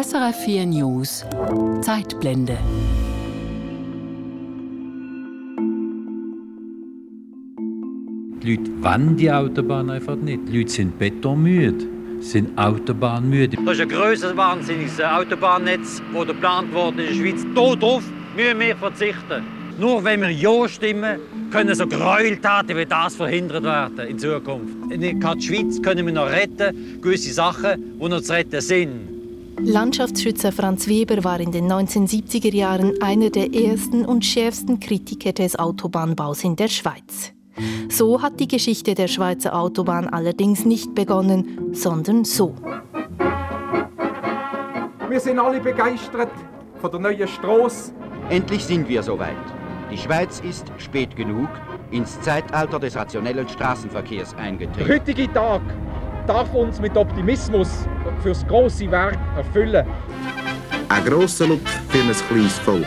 SRF 4 News Zeitblende. Die Leute wollen die Autobahn einfach nicht. Die Leute sind betonmüde, sind autobahnmüde. Das ist ein grösseres wahnsinniges Autobahnnetz, das geplant wurde in der Schweiz. Darauf müssen wir verzichten. Nur wenn wir Ja stimmen, können so Gräueltaten wie das verhindert werden in Zukunft. In der Schweiz können wir noch retten, gewisse Sachen, die noch zu retten sind. Landschaftsschützer Franz Weber war in den 1970er Jahren einer der ersten und schärfsten Kritiker des Autobahnbaus in der Schweiz. So hat die Geschichte der Schweizer Autobahn allerdings nicht begonnen, sondern so. Wir sind alle begeistert von der neuen Straße. Endlich sind wir soweit. Die Schweiz ist spät genug ins Zeitalter des rationellen Straßenverkehrs eingetreten. Heutige Tag darf uns mit Optimismus fürs große Werk erfüllen. Ein grosser Lob für ein kleines Volk.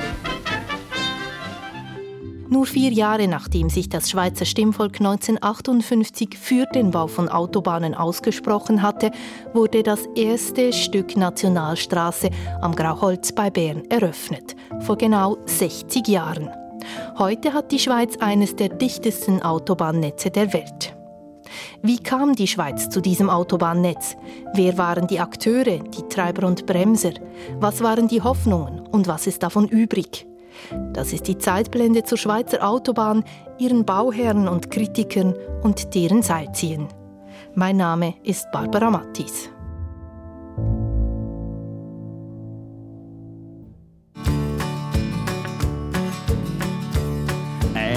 Nur vier Jahre nachdem sich das Schweizer Stimmvolk 1958 für den Bau von Autobahnen ausgesprochen hatte, wurde das erste Stück Nationalstraße am Grauholz bei Bern eröffnet, vor genau 60 Jahren. Heute hat die Schweiz eines der dichtesten Autobahnnetze der Welt. Wie kam die Schweiz zu diesem Autobahnnetz? Wer waren die Akteure, die Treiber und Bremser? Was waren die Hoffnungen und was ist davon übrig? Das ist die Zeitblende zur Schweizer Autobahn, ihren Bauherren und Kritikern und deren Seilziehen. Mein Name ist Barbara Mattis.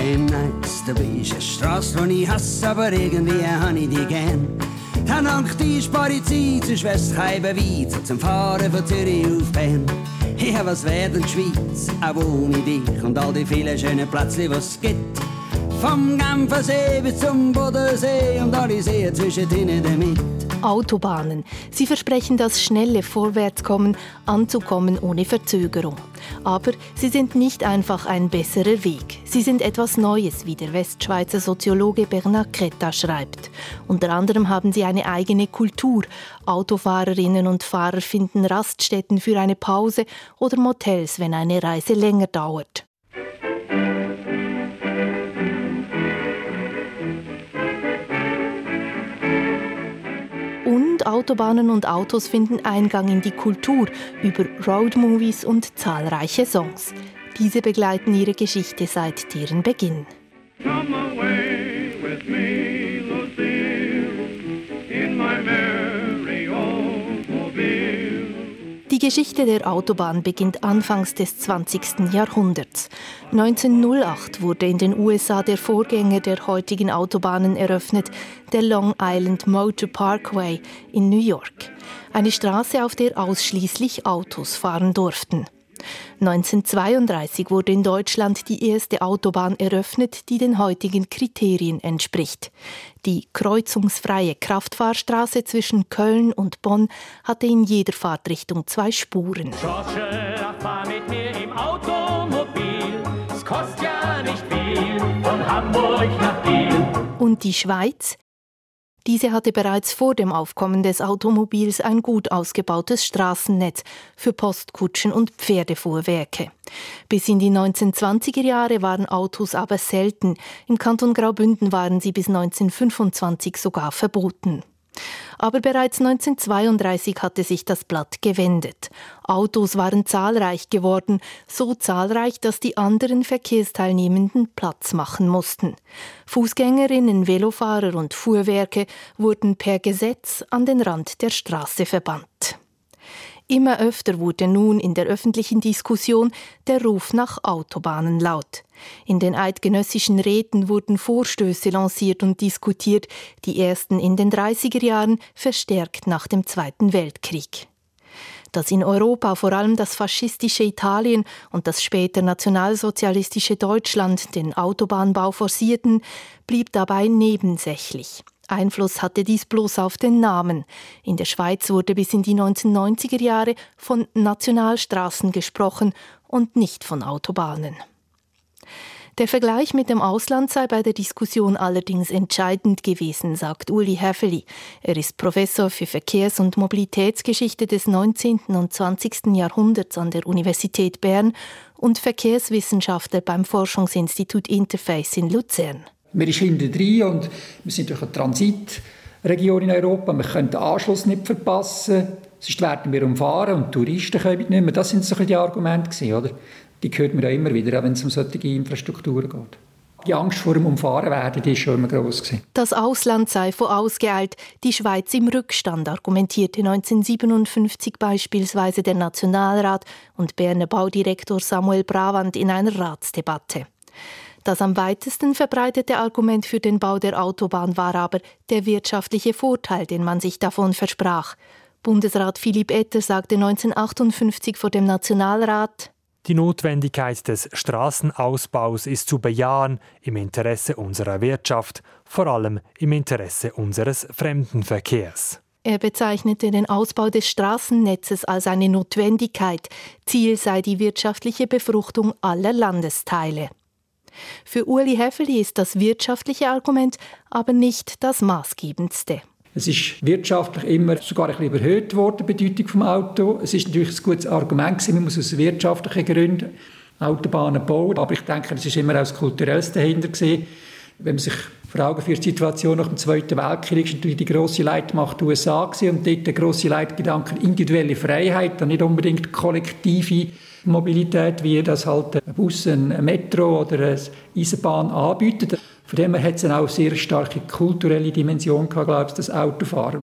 I'm nice, dabei ist eine Straße, die ich hasse, aber irgendwie habe ich die gern. Dank die spare ich Zeit, sonst wär's kein Beweis zum Fahren von Zürich auf Bern. Ja, was wäre denn die Schweiz, auch ohne dich und all die vielen schönen Plätze, es gibt? Vom Genfersee bis zum Bodensee und alle Seen zwischen denen damit. Autobahnen. Sie versprechen das schnelle Vorwärtskommen, anzukommen ohne Verzögerung. Aber sie sind nicht einfach ein besserer Weg. Sie sind etwas Neues, wie der Westschweizer Soziologe Bernard Cretta schreibt. Unter anderem haben sie eine eigene Kultur. Autofahrerinnen und Fahrer finden Raststätten für eine Pause oder Motels, wenn eine Reise länger dauert. Autobahnen und Autos finden Eingang in die Kultur über Roadmovies und zahlreiche Songs. Diese begleiten ihre Geschichte seit deren Beginn. Come away with me, Geschichte der Autobahn beginnt anfangs des 20. Jahrhunderts. 1908 wurde in den USA der Vorgänger der heutigen Autobahnen eröffnet, der Long Island Motor Parkway in New York. Eine Straße, auf der ausschließlich Autos fahren durften. 1932 wurde in Deutschland die erste Autobahn eröffnet, die den heutigen Kriterien entspricht. Die kreuzungsfreie Kraftfahrstraße zwischen Köln und Bonn hatte in jeder Fahrtrichtung zwei Spuren. George, fahr mit mir im Automobil. Es kostet ja nicht viel von Hamburg nach Biel. Und die Schweiz? Diese hatte bereits vor dem Aufkommen des Automobils ein gut ausgebautes Straßennetz für Postkutschen und Pferdefuhrwerke. Bis in die 1920er Jahre waren Autos aber selten. Im Kanton Graubünden waren sie bis 1925 sogar verboten. Aber bereits 1932 hatte sich das Blatt gewendet. Autos waren zahlreich geworden, so zahlreich, dass die anderen Verkehrsteilnehmenden Platz machen mussten. Fußgängerinnen, Velofahrer und Fuhrwerke wurden per Gesetz an den Rand der Straße verbannt. Immer öfter wurde nun in der öffentlichen Diskussion der Ruf nach Autobahnen laut. In den eidgenössischen Räten wurden Vorstöße lanciert und diskutiert, die ersten in den 30er Jahren, verstärkt nach dem Zweiten Weltkrieg. Dass in Europa vor allem das faschistische Italien und das später nationalsozialistische Deutschland den Autobahnbau forcierten, blieb dabei nebensächlich. Einfluss hatte dies bloß auf den Namen. In der Schweiz wurde bis in die 1990er Jahre von Nationalstraßen gesprochen und nicht von Autobahnen. Der Vergleich mit dem Ausland sei bei der Diskussion allerdings entscheidend gewesen, sagt Uli Häfeli. Er ist Professor für Verkehrs- und Mobilitätsgeschichte des 19. und 20. Jahrhunderts an der Universität Bern und Verkehrswissenschaftler beim Forschungsinstitut Interface in Luzern. Wir sind hinten drin und wir sind durch eine Transitregion in Europa. Wir können den Anschluss nicht verpassen. Sonst werden wir umfahren und Touristen kommen nicht mehr. Das sind so die Argumente, oder? Die hört man ja immer wieder, wenn es um solche Infrastrukturen geht. Die Angst vor dem Umfahren werden, die ist schon immer gross. Das Ausland sei vorausgeeilt, die Schweiz im Rückstand, argumentierte 1957 beispielsweise der Nationalrat und Berner Baudirektor Samuel Bravand in einer Ratsdebatte. Das am weitesten verbreitete Argument für den Bau der Autobahn war aber der wirtschaftliche Vorteil, den man sich davon versprach. Bundesrat Philipp Etter sagte 1958 vor dem Nationalrat, die Notwendigkeit des Straßenausbaus ist zu bejahen im Interesse unserer Wirtschaft, vor allem im Interesse unseres Fremdenverkehrs. Er bezeichnete den Ausbau des Straßennetzes als eine Notwendigkeit. Ziel sei die wirtschaftliche Befruchtung aller Landesteile. Für Uli Heffeli ist das wirtschaftliche Argument aber nicht das maßgebendste. Es ist wirtschaftlich immer sogar ein bisschen überhöht worden, die Bedeutung des Auto. Es ist natürlich ein gutes Argument gewesen, man muss aus wirtschaftlichen Gründen Autobahnen bauen. Aber ich denke, es ist immer auch das Kulturelles dahinter gewesen. Wenn man sich vor Augen führt, die Situation nach dem Zweiten Weltkrieg, ist natürlich die grosse Leitmacht die USA gewesen. und dort der grosse Leitgedanke individuelle Freiheit, dann nicht unbedingt kollektive Mobilität, wie das halt ein Bus, ein Metro oder eine Eisenbahn anbietet. Von dem her hat es auch eine sehr starke kulturelle Dimension gehabt, glaube ich, das Autofahren.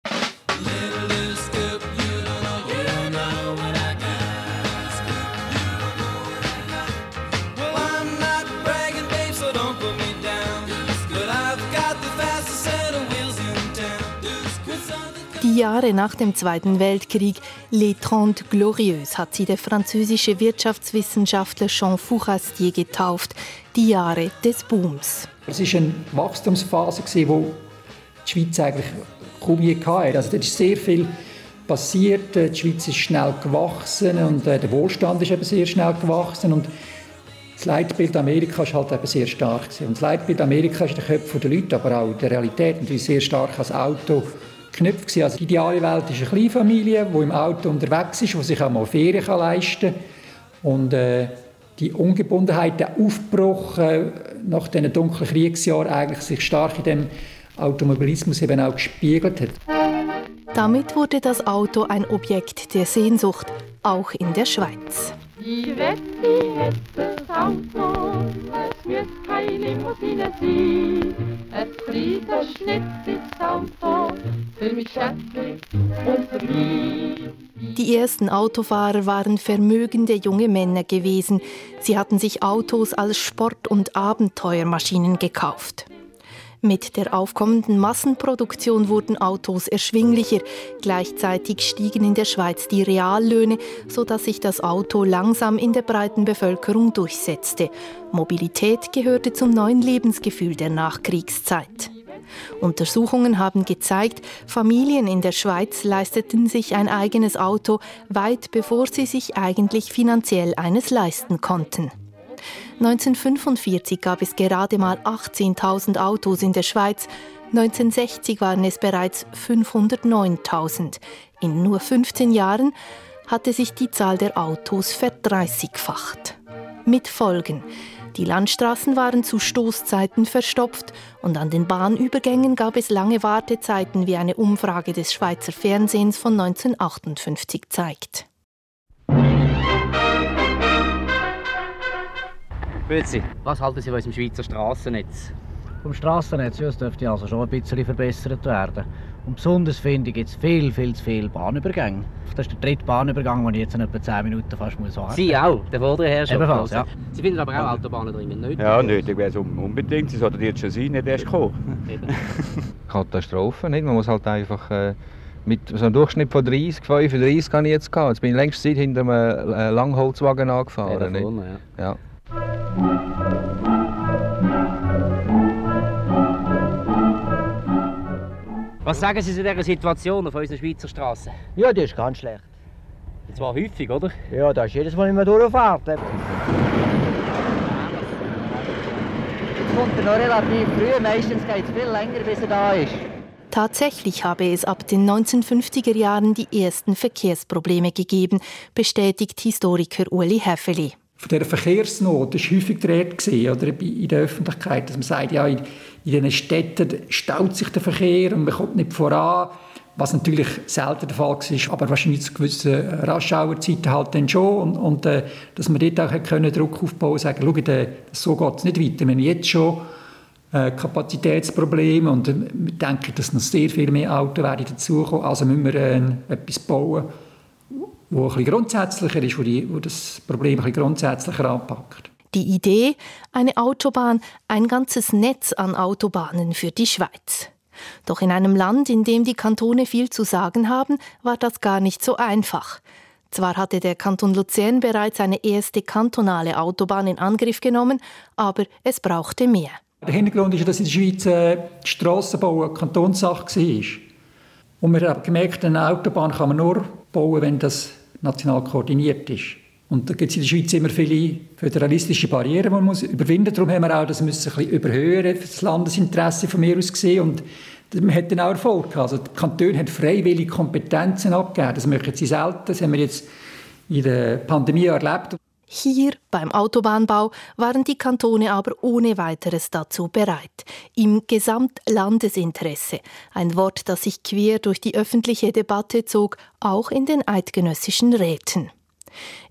Die Jahre nach dem Zweiten Weltkrieg, Les Trente Glorieuses, hat sie der französische Wirtschaftswissenschaftler Jean Fourastier getauft, die Jahre des Booms. Es war eine Wachstumsphase, die die Schweiz eigentlich kaum je hatte. Also, da ist sehr viel passiert. Die Schweiz ist schnell gewachsen und äh, der Wohlstand ist eben sehr schnell gewachsen. Und das Leitbild Amerika ist halt eben sehr stark. Und das Leitbild Amerika ist den Köpfen der Leute, aber auch in der Realität natürlich sehr stark als Auto geknüpft. Also die ideale Welt ist eine Kleinfamilie, die im Auto unterwegs ist, die sich auch mal Ferien leisten kann. Und äh, die Ungebundenheit, der Aufbruch äh, nach diesen dunklen Kriegsjahren eigentlich sich stark in dem Automobilismus eben auch gespiegelt hat. Damit wurde das Auto ein Objekt der Sehnsucht, auch in der Schweiz. Die Wette hat das Auto, es wird keine Limousine sein. Es fliegt ein Schnitt ins Auto, für mich und. Die ersten Autofahrer waren vermögende junge Männer gewesen. Sie hatten sich Autos als Sport- und Abenteuermaschinen gekauft. Mit der aufkommenden Massenproduktion wurden Autos erschwinglicher. Gleichzeitig stiegen in der Schweiz die Reallöhne, sodass sich das Auto langsam in der breiten Bevölkerung durchsetzte. Mobilität gehörte zum neuen Lebensgefühl der Nachkriegszeit. Untersuchungen haben gezeigt, Familien in der Schweiz leisteten sich ein eigenes Auto weit bevor sie sich eigentlich finanziell eines leisten konnten. 1945 gab es gerade mal 18.000 Autos in der Schweiz, 1960 waren es bereits 509.000. In nur 15 Jahren hatte sich die Zahl der Autos verdreißigfacht. Mit Folgen. Die Landstraßen waren zu Stoßzeiten verstopft und an den Bahnübergängen gab es lange Wartezeiten, wie eine Umfrage des Schweizer Fernsehens von 1958 zeigt. Grüezi, was halten Sie von unserem Schweizer Strassennetz? Vom Strassennetz, ja, das dürfte also schon ein bisschen verbessert werden. Und besonders finde ich jetzt viel, viel zu viele Bahnübergänge. Das ist der dritte Bahnübergang, den ich jetzt in etwa 10 Minuten fast muss warten Sie auch, der vordere Herr schon. Ebenfalls, ja. Sie finden aber auch Autobahnen dringend nötig? Ja, nötig wäre es unbedingt. Sie sollten jetzt schon sein, nicht erst kommen. Katastrophe, nicht? Man muss halt einfach... Äh mit so einem Durchschnitt von 30, 35 habe ich jetzt gehabt. Jetzt bin ich längst Zeit hinter einem äh, Langholzwagen angefahren. Ja, vorne, ja. ja. Was sagen Sie zu dieser Situation auf unseren Schweizer Straßen? Ja, die ist ganz schlecht. Und zwar häufig, oder? Ja, da ist jedes Mal immer durchfahrt. kommt er noch relativ früh. Meistens geht es viel länger, bis er da ist. Tatsächlich habe es ab den 1950er Jahren die ersten Verkehrsprobleme gegeben, bestätigt Historiker Uli Häfeli. Von dieser Verkehrsnot war häufig die Rede oder in der Öffentlichkeit, dass man sagt, ja, in, in diesen Städten staut sich der Verkehr und man kommt nicht voran was natürlich selten der Fall war, aber wahrscheinlich zu gewissen Raschauerzeiten halt dann schon. Und, und äh, dass man dort auch können Druck aufbauen und sagen, schau, äh, so geht es nicht weiter. Wir haben jetzt schon äh, Kapazitätsprobleme und äh, wir denken, dass noch sehr viel mehr Autos werden dazukommen. Also müssen wir äh, etwas bauen, das ein bisschen grundsätzlicher ist, wo, die, wo das Problem ein bisschen grundsätzlicher anpackt. Die Idee, eine Autobahn, ein ganzes Netz an Autobahnen für die Schweiz. Doch in einem Land, in dem die Kantone viel zu sagen haben, war das gar nicht so einfach. Zwar hatte der Kanton Luzern bereits eine erste kantonale Autobahn in Angriff genommen, aber es brauchte mehr. Der Hintergrund ist, dass in der Schweiz äh, Strassenbau eine Kantonssache war. Und wir haben gemerkt, eine Autobahn kann man nur bauen, wenn das national koordiniert ist. Und da gibt es in der Schweiz immer viele föderalistische Barrieren, die man muss überwinden muss. Darum haben wir auch das müssen ein bisschen überhöhen, das Landesinteresse von mir aus gesehen. Und man hat dann auch Erfolg Also die Kantone haben freiwillige Kompetenzen abgegeben. Das möchten sie selten. Das haben wir jetzt in der Pandemie erlebt. Hier beim Autobahnbau waren die Kantone aber ohne weiteres dazu bereit. Im Gesamtlandesinteresse, ein Wort, das sich quer durch die öffentliche Debatte zog, auch in den eidgenössischen Räten.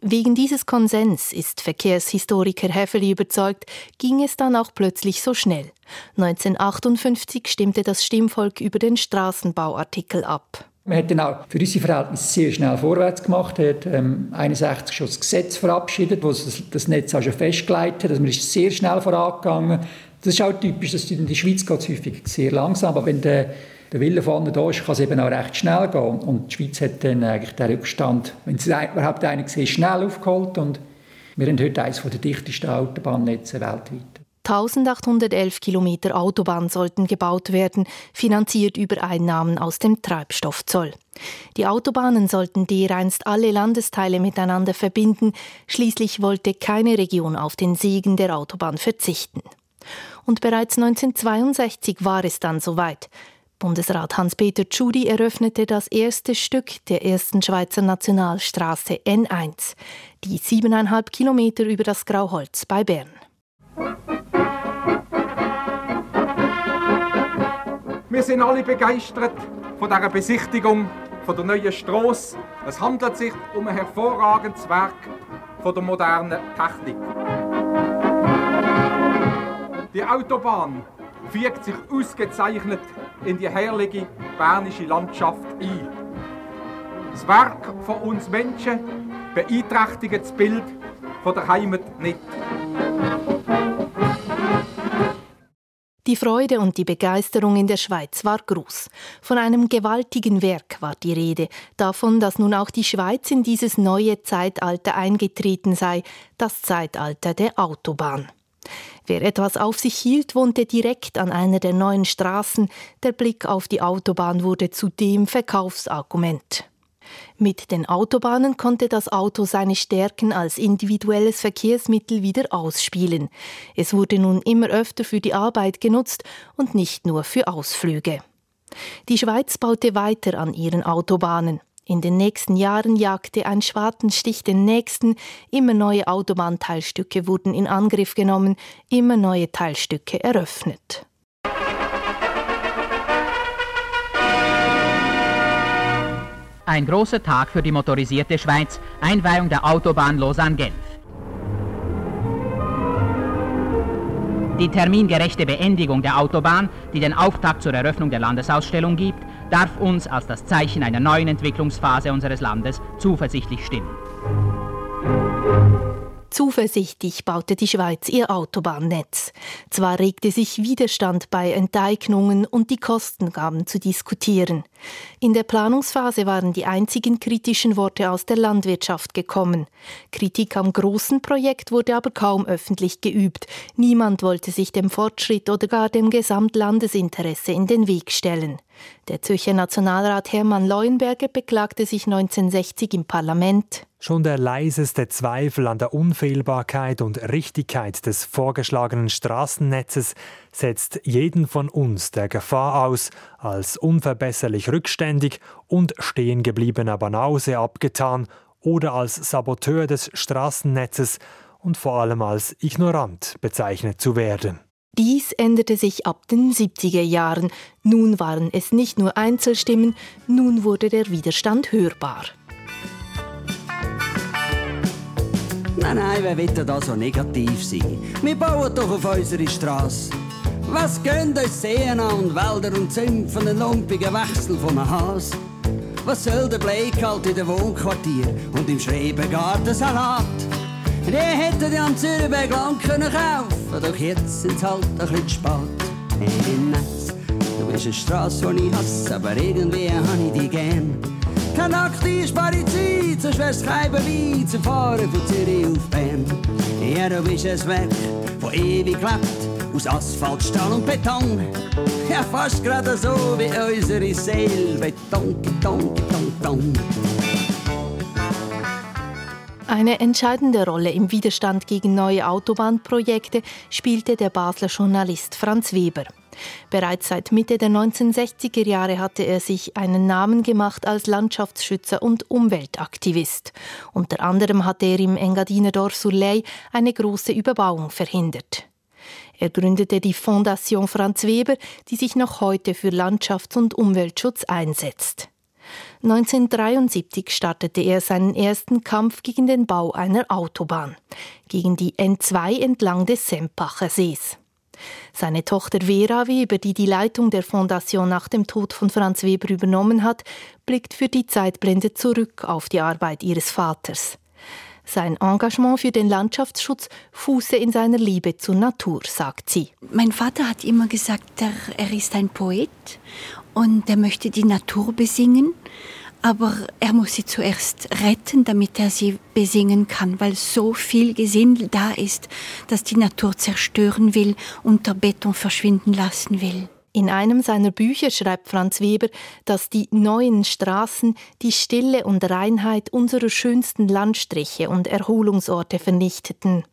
Wegen dieses Konsens ist Verkehrshistoriker Heffeli überzeugt, ging es dann auch plötzlich so schnell. 1958 stimmte das Stimmvolk über den Straßenbauartikel ab. Man hat dann auch für unsere Verhältnisse sehr schnell vorwärts gemacht. Er hat ähm, 61 schon das Gesetz verabschiedet, das, das Netz auch schon festgelegt hat. Also man ist sehr schnell vorangegangen. Das ist auch typisch, dass in der Schweiz geht es häufig sehr langsam, aber wenn der der Wille vorne da ist, kann es eben auch recht schnell gehen. Und die Schweiz hat dann eigentlich den Rückstand, wenn es überhaupt einer sieht, schnell aufgeholt. Und wir haben heute eines der dichtesten Autobahnnetze weltweit. 1811 Kilometer Autobahn sollten gebaut werden, finanziert über Einnahmen aus dem Treibstoffzoll. Die Autobahnen sollten dereinst alle Landesteile miteinander verbinden. Schließlich wollte keine Region auf den Segen der Autobahn verzichten. Und bereits 1962 war es dann soweit. Bundesrat Hans-Peter Tschudi eröffnete das erste Stück der ersten Schweizer Nationalstraße N1, die siebeneinhalb Kilometer über das Grauholz bei Bern. Wir sind alle begeistert von dieser Besichtigung von der neuen Straße. Es handelt sich um ein hervorragendes Werk von der modernen Technik. Die Autobahn fügt sich ausgezeichnet in die herrliche bernische Landschaft ein. Das Werk von uns Menschen beeinträchtigt das Bild von der Heimat nicht. Die Freude und die Begeisterung in der Schweiz war groß. Von einem gewaltigen Werk war die Rede, davon, dass nun auch die Schweiz in dieses neue Zeitalter eingetreten sei, das Zeitalter der Autobahn. Wer etwas auf sich hielt, wohnte direkt an einer der neuen Straßen. Der Blick auf die Autobahn wurde zu dem Verkaufsargument. Mit den Autobahnen konnte das Auto seine Stärken als individuelles Verkehrsmittel wieder ausspielen. Es wurde nun immer öfter für die Arbeit genutzt und nicht nur für Ausflüge. Die Schweiz baute weiter an ihren Autobahnen. In den nächsten Jahren jagte ein Schwartenstich den nächsten, immer neue Autobahnteilstücke wurden in Angriff genommen, immer neue Teilstücke eröffnet. Ein großer Tag für die motorisierte Schweiz, Einweihung der Autobahn Lausanne-Genf. Die termingerechte Beendigung der Autobahn, die den Auftakt zur Eröffnung der Landesausstellung gibt, darf uns als das Zeichen einer neuen Entwicklungsphase unseres Landes zuversichtlich stimmen. Zuversichtlich baute die Schweiz ihr Autobahnnetz. Zwar regte sich Widerstand bei Enteignungen und die Kosten gaben zu diskutieren. In der Planungsphase waren die einzigen kritischen Worte aus der Landwirtschaft gekommen. Kritik am großen Projekt wurde aber kaum öffentlich geübt. Niemand wollte sich dem Fortschritt oder gar dem Gesamtlandesinteresse in den Weg stellen. Der Zürcher Nationalrat Hermann Leuenberger beklagte sich 1960 im Parlament. Schon der leiseste Zweifel an der Unfehlbarkeit und Richtigkeit des vorgeschlagenen Straßennetzes setzt jeden von uns der Gefahr aus, als unverbesserlich rückständig und stehengebliebener Banause abgetan oder als Saboteur des Straßennetzes und vor allem als ignorant bezeichnet zu werden. Dies änderte sich ab den 70er Jahren. Nun waren es nicht nur Einzelstimmen, nun wurde der Widerstand hörbar. Nein, nein, wer will da so negativ sein? Wir bauen doch auf unsere Straße. Was gehen uns Seen an und Wälder und Zümpfen von den lumpigen Wechsel von einem Has? Was soll der Bleik halt in den Wohnquartier und im Schrebengarten Salat? Die hätten die am Zürichberg lang können kaufen doch jetzt sind's halt ein bisschen spät. Hey, Netz, du bist eine Straße, die ich hasse, aber irgendwie hab ich dich gern. Keine aktive spare Zeit, sonst wär's kein Beweis zum Fahren von Zürich auf Bern. Ja, du bist ein Werk, das ewig lebt, aus Asphalt, Stahl und Beton. Ja, fast gerade so wie unsere Seele, Beton, Beton, Beton, Beton. Eine entscheidende Rolle im Widerstand gegen neue Autobahnprojekte spielte der Basler Journalist Franz Weber. Bereits seit Mitte der 1960er Jahre hatte er sich einen Namen gemacht als Landschaftsschützer und Umweltaktivist. Unter anderem hatte er im Engadiner Dorf Soleil eine große Überbauung verhindert. Er gründete die Fondation Franz Weber, die sich noch heute für Landschafts- und Umweltschutz einsetzt. 1973 startete er seinen ersten Kampf gegen den Bau einer Autobahn, gegen die N2 entlang des Sempacher Sees. Seine Tochter Vera, wie über die die Leitung der Fondation nach dem Tod von Franz Weber übernommen hat, blickt für die Zeitblende zurück auf die Arbeit ihres Vaters. Sein Engagement für den Landschaftsschutz fuße in seiner Liebe zur Natur, sagt sie. Mein Vater hat immer gesagt, er, er ist ein Poet und er möchte die Natur besingen, aber er muss sie zuerst retten, damit er sie besingen kann, weil so viel Gesindel da ist, dass die Natur zerstören will, unter Beton verschwinden lassen will. In einem seiner Bücher schreibt Franz Weber, dass die neuen Straßen die Stille und Reinheit unserer schönsten Landstriche und Erholungsorte vernichteten.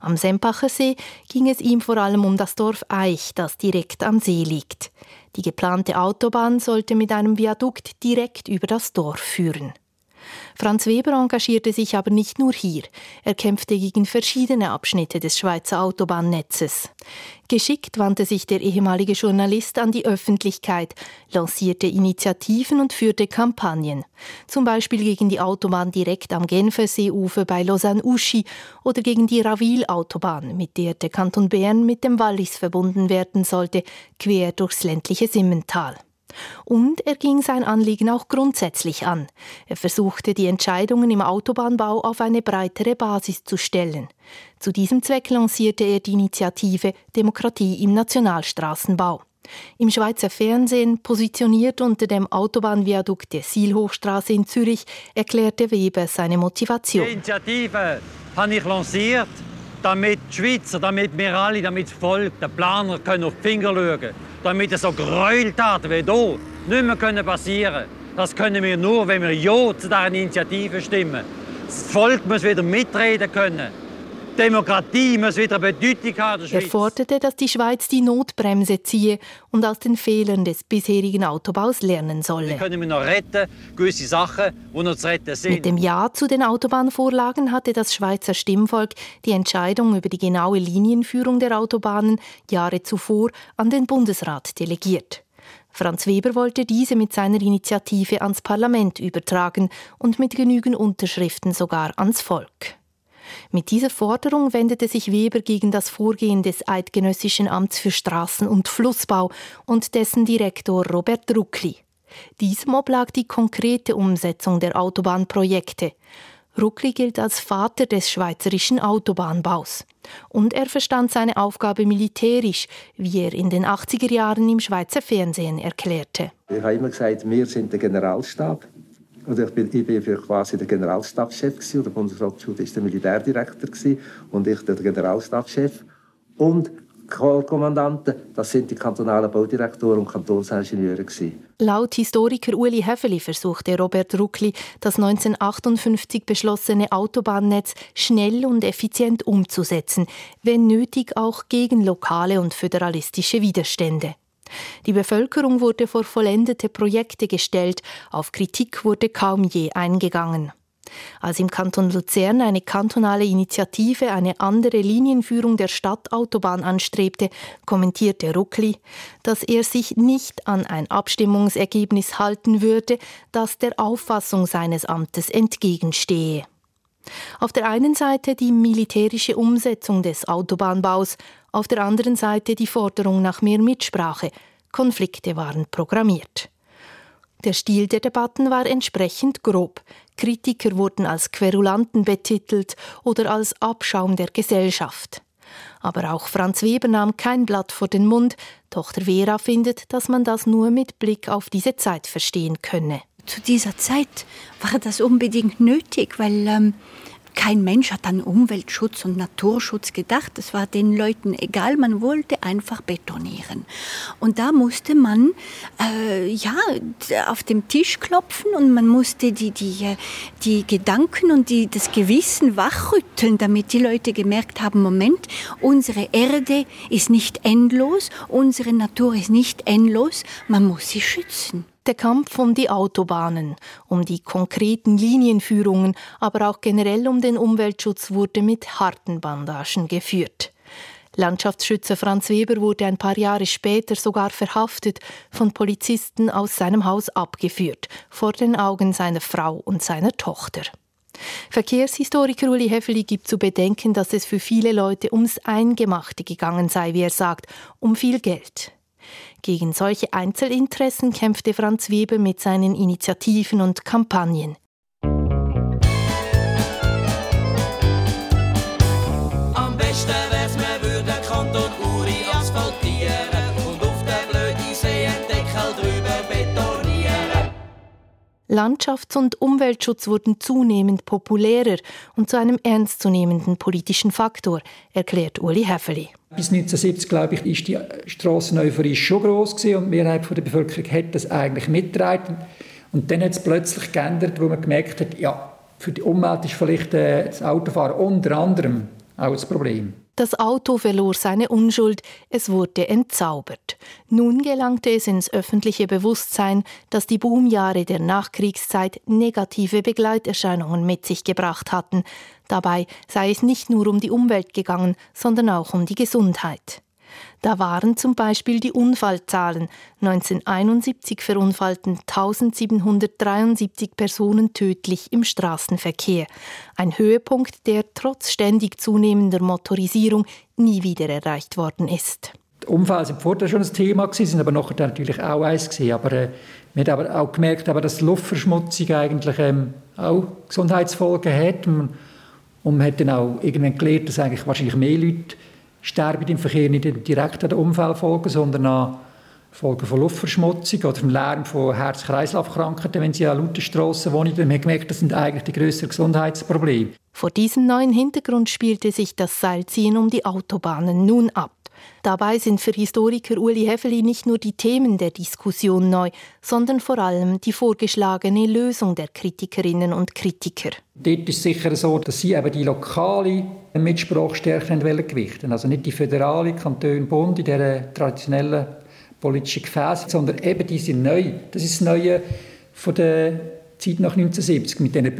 Am Sempacher See ging es ihm vor allem um das Dorf Eich, das direkt am See liegt. Die geplante Autobahn sollte mit einem Viadukt direkt über das Dorf führen. Franz Weber engagierte sich aber nicht nur hier. Er kämpfte gegen verschiedene Abschnitte des Schweizer Autobahnnetzes. Geschickt wandte sich der ehemalige Journalist an die Öffentlichkeit, lancierte Initiativen und führte Kampagnen. Zum Beispiel gegen die Autobahn direkt am Genferseeufer bei Lausanne-Uschi oder gegen die Ravil-Autobahn, mit der der Kanton Bern mit dem Wallis verbunden werden sollte, quer durchs ländliche Simmental. Und er ging sein Anliegen auch grundsätzlich an. Er versuchte, die Entscheidungen im Autobahnbau auf eine breitere Basis zu stellen. Zu diesem Zweck lancierte er die Initiative Demokratie im Nationalstraßenbau. Im Schweizer Fernsehen, positioniert unter dem Autobahnviadukt der Sielhochstraße in Zürich, erklärte Weber seine Motivation. Die Initiative habe ich lanciert, damit die Schweizer, damit wir alle, damit das Volk, der Planer können auf die Finger schauen damit so Gräueltaten wie hier nicht mehr passieren können. Das können wir nur, wenn wir Ja zu dieser Initiative stimmen. Das Volk muss wieder mitreden können. Demokratie muss wieder Bedeutung haben. Er forderte, dass die Schweiz die Notbremse ziehe und aus den Fehlern des bisherigen Autobaus lernen solle. Wir können wir noch retten, gewisse Sachen, die noch zu retten sind. Mit dem Ja zu den Autobahnvorlagen hatte das Schweizer Stimmvolk die Entscheidung über die genaue Linienführung der Autobahnen Jahre zuvor an den Bundesrat delegiert. Franz Weber wollte diese mit seiner Initiative ans Parlament übertragen und mit genügend Unterschriften sogar ans Volk. Mit dieser Forderung wendete sich Weber gegen das Vorgehen des Eidgenössischen Amts für Straßen- und Flussbau und dessen Direktor Robert Ruckli. Diesem oblag die konkrete Umsetzung der Autobahnprojekte. Ruckli gilt als Vater des schweizerischen Autobahnbaus. Und er verstand seine Aufgabe militärisch, wie er in den 80er Jahren im Schweizer Fernsehen erklärte. Ich habe immer gesagt, wir sind der Generalstab. Also ich, bin, ich bin für quasi der Generalstabschef gewesen, der Bundesrat Schult ist der Militärdirektor gewesen, und ich der Generalstabschef. Und Korpskommandanten, das sind die kantonalen Baudirektoren und Kantonsingenieure gewesen. Laut Historiker Uli Häfeli versuchte Robert Ruckli, das 1958 beschlossene Autobahnnetz schnell und effizient umzusetzen, wenn nötig auch gegen lokale und föderalistische Widerstände. Die Bevölkerung wurde vor vollendete Projekte gestellt, auf Kritik wurde kaum je eingegangen. Als im Kanton Luzern eine kantonale Initiative eine andere Linienführung der Stadtautobahn anstrebte, kommentierte Ruckli, dass er sich nicht an ein Abstimmungsergebnis halten würde, das der Auffassung seines Amtes entgegenstehe. Auf der einen Seite die militärische Umsetzung des Autobahnbaus, auf der anderen Seite die Forderung nach mehr Mitsprache. Konflikte waren programmiert. Der Stil der Debatten war entsprechend grob. Kritiker wurden als Querulanten betitelt oder als Abschaum der Gesellschaft. Aber auch Franz Weber nahm kein Blatt vor den Mund. Tochter Vera findet, dass man das nur mit Blick auf diese Zeit verstehen könne. Zu dieser Zeit war das unbedingt nötig, weil ähm, kein Mensch hat an Umweltschutz und Naturschutz gedacht. Es war den Leuten egal, man wollte einfach betonieren. Und da musste man äh, ja, auf dem Tisch klopfen und man musste die, die, die Gedanken und die, das Gewissen wachrütteln, damit die Leute gemerkt haben, Moment, unsere Erde ist nicht endlos, unsere Natur ist nicht endlos, man muss sie schützen. Der Kampf um die Autobahnen, um die konkreten Linienführungen, aber auch generell um den Umweltschutz wurde mit harten Bandagen geführt. Landschaftsschützer Franz Weber wurde ein paar Jahre später sogar verhaftet, von Polizisten aus seinem Haus abgeführt, vor den Augen seiner Frau und seiner Tochter. Verkehrshistoriker Uli Heffeli gibt zu bedenken, dass es für viele Leute ums Eingemachte gegangen sei, wie er sagt, um viel Geld. Gegen solche Einzelinteressen kämpfte Franz Weber mit seinen Initiativen und Kampagnen. Landschafts- und Umweltschutz wurden zunehmend populärer und zu einem ernstzunehmenden politischen Faktor, erklärt Uli Häfeli. Bis 1970, glaube ich, ist die Strasseneuphorie schon groß gewesen und die Mehrheit der Bevölkerung hat das eigentlich mitgetragen. Und dann hat es plötzlich geändert, wo man gemerkt hat, ja, für die Umwelt ist vielleicht äh, das Autofahren unter anderem auch das Problem. Das Auto verlor seine Unschuld, es wurde entzaubert. Nun gelangte es ins öffentliche Bewusstsein, dass die Boomjahre der Nachkriegszeit negative Begleiterscheinungen mit sich gebracht hatten. Dabei sei es nicht nur um die Umwelt gegangen, sondern auch um die Gesundheit. Da waren zum Beispiel die Unfallzahlen. 1971 verunfallten 1773 Personen tödlich im Straßenverkehr. Ein Höhepunkt, der trotz ständig zunehmender Motorisierung nie wieder erreicht worden ist. Unfälle sind vorher schon ein Thema sind aber nachher natürlich auch eins gewesen. Aber äh, man hat aber auch gemerkt, aber, dass Luftverschmutzung eigentlich ähm, auch Gesundheitsfolgen hat. Und man hat dann auch irgendwann gelernt, dass eigentlich wahrscheinlich mehr Leute sterben im Verkehr nicht direkt an den Unfallfolgen, sondern an Folgen von Luftverschmutzung oder vom Lärm von Herz-Kreislauf-Krankheiten, wenn sie an lauten Strassen wohnen. Dann haben wir gemerkt, das sind eigentlich die grösseren Gesundheitsprobleme. Vor diesem neuen Hintergrund spielte sich das Seilziehen um die Autobahnen nun ab. Dabei sind für Historiker Uli Heffeli nicht nur die Themen der Diskussion neu, sondern vor allem die vorgeschlagene Lösung der Kritikerinnen und Kritiker. Dort ist sicher so, dass sie eben die lokale Mitsprache stärker gewichten Also nicht die föderale Kanton Bund in dieser traditionellen politischen Gefäß, sondern eben diese neu. Das ist das Neue von der Zeit nach 1970 mit diesen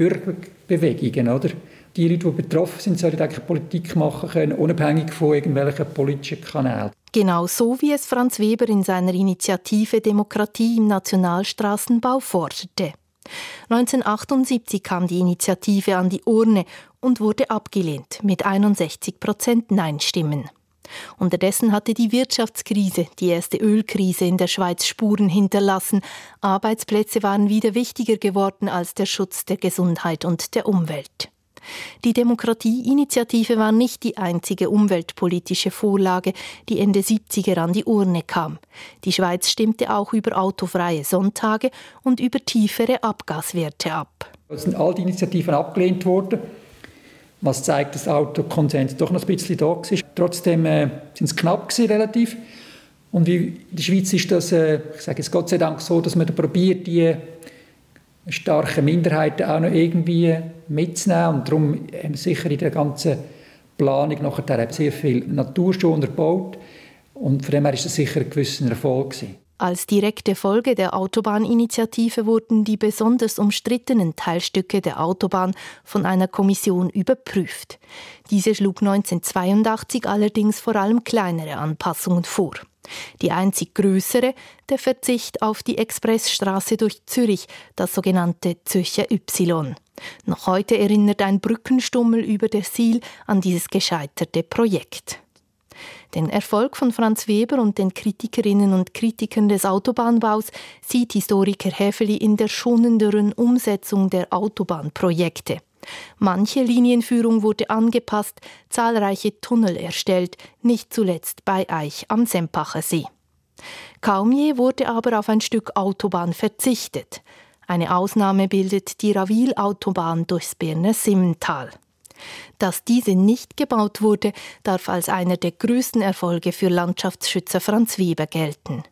Bürgerbewegungen, oder? die Leute, die betroffen sind, sollen eigentlich Politik machen können, unabhängig von irgendwelchen politischen Kanälen. Genau so wie es Franz Weber in seiner Initiative Demokratie im Nationalstraßenbau forderte. 1978 kam die Initiative an die Urne und wurde abgelehnt mit 61 Prozent Nein-Stimmen. Unterdessen hatte die Wirtschaftskrise, die erste Ölkrise in der Schweiz Spuren hinterlassen. Arbeitsplätze waren wieder wichtiger geworden als der Schutz der Gesundheit und der Umwelt. Die Demokratieinitiative war nicht die einzige umweltpolitische Vorlage, die Ende 70er an die Urne kam. Die Schweiz stimmte auch über autofreie Sonntage und über tiefere Abgaswerte ab. Es sind all die Initiativen abgelehnt worden. Was zeigt, dass der Autokonsens doch noch ein bisschen da war. Trotzdem äh, sind es knapp gewesen, relativ. Und in der Schweiz ist das, äh, ich sage es Gott sei Dank so, dass man da probiert, die starken Minderheiten auch noch irgendwie mitzunehmen. Und darum haben wir sicher in der ganzen Planung nachher sehr viel Natur schon unterbaut. Und von dem her ist das sicher ein gewisser Erfolg gewesen. Als direkte Folge der Autobahninitiative wurden die besonders umstrittenen Teilstücke der Autobahn von einer Kommission überprüft. Diese schlug 1982 allerdings vor allem kleinere Anpassungen vor. Die einzig größere, der Verzicht auf die Expressstraße durch Zürich, das sogenannte Zürcher Y. Noch heute erinnert ein Brückenstummel über der Siel an dieses gescheiterte Projekt. Den Erfolg von Franz Weber und den Kritikerinnen und Kritikern des Autobahnbaus sieht Historiker Häfeli in der schonenderen Umsetzung der Autobahnprojekte. Manche Linienführung wurde angepasst, zahlreiche Tunnel erstellt, nicht zuletzt bei Eich am Sempacher See. Kaum je wurde aber auf ein Stück Autobahn verzichtet. Eine Ausnahme bildet die Ravil-Autobahn durchs Berner Simmental. Dass diese nicht gebaut wurde, darf als einer der größten Erfolge für Landschaftsschützer Franz Weber gelten.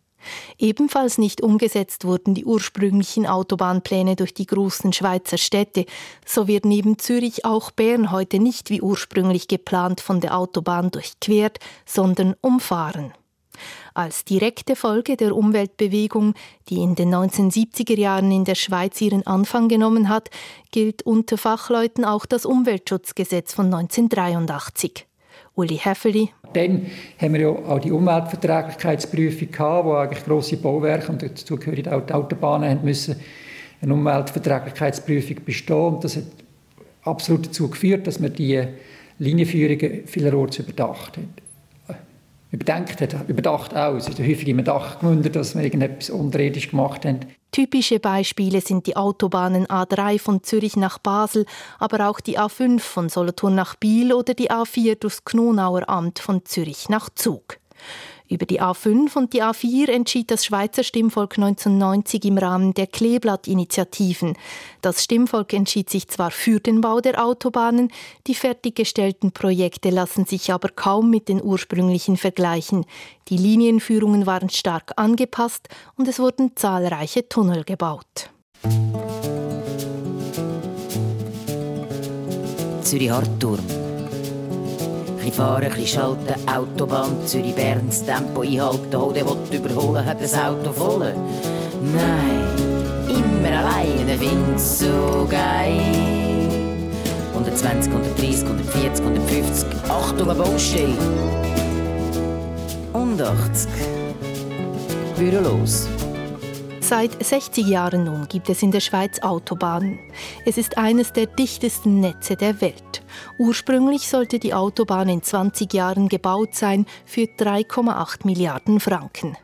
Ebenfalls nicht umgesetzt wurden die ursprünglichen Autobahnpläne durch die großen Schweizer Städte. So wird neben Zürich auch Bern heute nicht wie ursprünglich geplant von der Autobahn durchquert, sondern umfahren. Als direkte Folge der Umweltbewegung, die in den 1970er Jahren in der Schweiz ihren Anfang genommen hat, gilt unter Fachleuten auch das Umweltschutzgesetz von 1983. Uli Häfeli. Dann haben wir ja auch die Umweltverträglichkeitsprüfung gehabt, wo eigentlich grosse Bauwerke und dazu gehören auch die Autobahnen haben müssen eine Umweltverträglichkeitsprüfung bestehen und das hat absolut dazu geführt, dass man die Linienführungen vielerorts überdacht hat überdenkt hat, überdacht auch. Es ist häufig im Dach gewundert, dass wir irgendetwas unterirdisch gemacht haben. Typische Beispiele sind die Autobahnen A3 von Zürich nach Basel, aber auch die A5 von Solothurn nach Biel oder die A4 durchs Knonauer Amt von Zürich nach Zug. Über die A5 und die A4 entschied das Schweizer Stimmvolk 1990 im Rahmen der Kleeblatt-Initiativen. Das Stimmvolk entschied sich zwar für den Bau der Autobahnen, die fertiggestellten Projekte lassen sich aber kaum mit den ursprünglichen vergleichen. Die Linienführungen waren stark angepasst und es wurden zahlreiche Tunnel gebaut. Zürich Hartturm bisschen fahren, ein bisschen schalten, Autobahn, Zürich-Bern, das Tempo einhalten, oh, der will überholen, hat das Auto voll. Nein, immer alleine, find's so geil. 120, 130, 140, 150, Achtung, eine Baustelle. Und 80. Büro los. Seit 60 Jahren nun gibt es in der Schweiz Autobahnen. Es ist eines der dichtesten Netze der Welt. Ursprünglich sollte die Autobahn in 20 Jahren gebaut sein für 3,8 Milliarden Franken.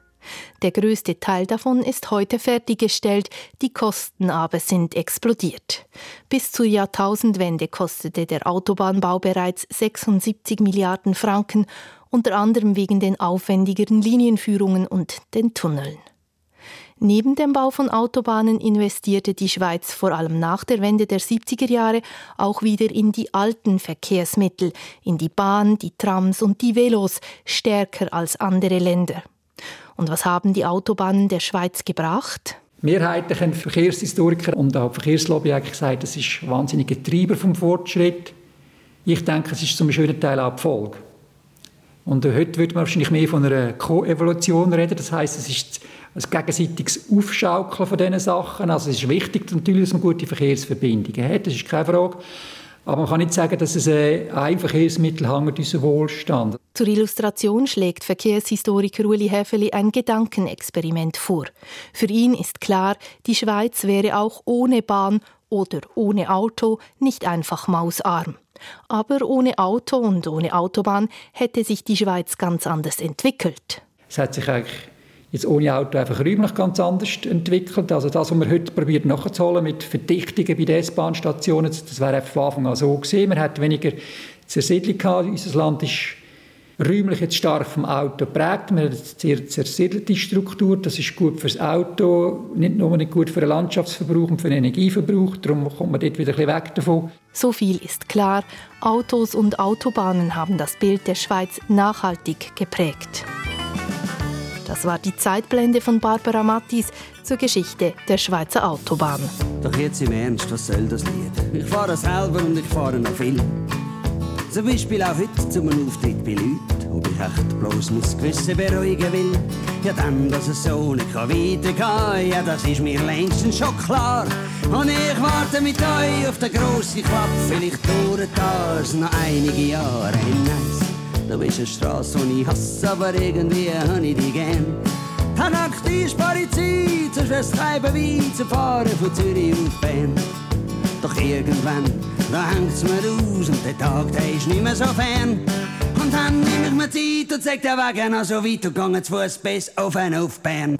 Der größte Teil davon ist heute fertiggestellt, die Kosten aber sind explodiert. Bis zur Jahrtausendwende kostete der Autobahnbau bereits 76 Milliarden Franken, unter anderem wegen den aufwendigeren Linienführungen und den Tunneln. Neben dem Bau von Autobahnen investierte die Schweiz vor allem nach der Wende der 70er Jahre auch wieder in die alten Verkehrsmittel, in die Bahn, die Trams und die Velos, stärker als andere Länder. Und was haben die Autobahnen der Schweiz gebracht? Mehrheitlich haben Verkehrshistoriker und auch Verkehrslobby eigentlich gesagt, das ist ein wahnsinniger Treiber vom Fortschritt. Ich denke, es ist zum schönen Teil auch die Folge. Und heute würde man wahrscheinlich mehr von einer Koevolution reden. Das heißt, es ist ein gegenseitiges Aufschaukeln von diesen Sachen. Also es ist wichtig natürlich, dass man gute Verkehrsverbindungen hat, das ist keine Frage. Aber man kann nicht sagen, dass es ein Verkehrsmittel hängt unseren Wohlstand. Zur Illustration schlägt Verkehrshistoriker Uli Häfeli ein Gedankenexperiment vor. Für ihn ist klar, die Schweiz wäre auch ohne Bahn oder ohne Auto nicht einfach mausarm. Aber ohne Auto und ohne Autobahn hätte sich die Schweiz ganz anders entwickelt. Es hat sich eigentlich jetzt ohne Auto einfach räumlich ganz anders entwickelt. Also das, was man heute probiert nachzuholen mit Verdichtungen bei den S-Bahn-Stationen, das wäre von Anfang an so gesehen. Man hat weniger Zersiedlung gehabt. Unser Land ist räumlich jetzt stark vom Auto prägt. Wir haben eine sehr zersiedelte Struktur. Das ist gut fürs Auto, nicht nur nicht gut für den Landschaftsverbrauch und für den Energieverbrauch. Darum kommt man dort wieder ein bisschen weg davon. So viel ist klar. Autos und Autobahnen haben das Bild der Schweiz nachhaltig geprägt. Das war die Zeitblende von Barbara Mattis zur Geschichte der Schweizer Autobahn. Doch jetzt im Ernst, was soll das Lied? Ich fahre selber und ich fahre noch viel. Zum Beispiel auch heute zum Auftritt bei Leuten, ob ich echt bloß mein Gewissen beruhigen will. Ja, dann, dass es so nicht weitergehen kann, ja, das ist mir längstens schon klar. Und ich warte mit euch auf den grossen Klapp, vielleicht dauert das noch einige Jahre hinaus. Du bist eine Straße, die ich hasse, aber irgendwie habe ich die gern. Eine Nacht spare Zeit, sonst wär's kein Beweis zu fahren von Zürich auf Bern. Doch irgendwann, da hängt's mir aus und der Tag, der ist nicht mehr so fern. Und dann nehme ich mir Zeit und sag der Weg noch so weit und gehe zu Fuß bis auf und auf Bern.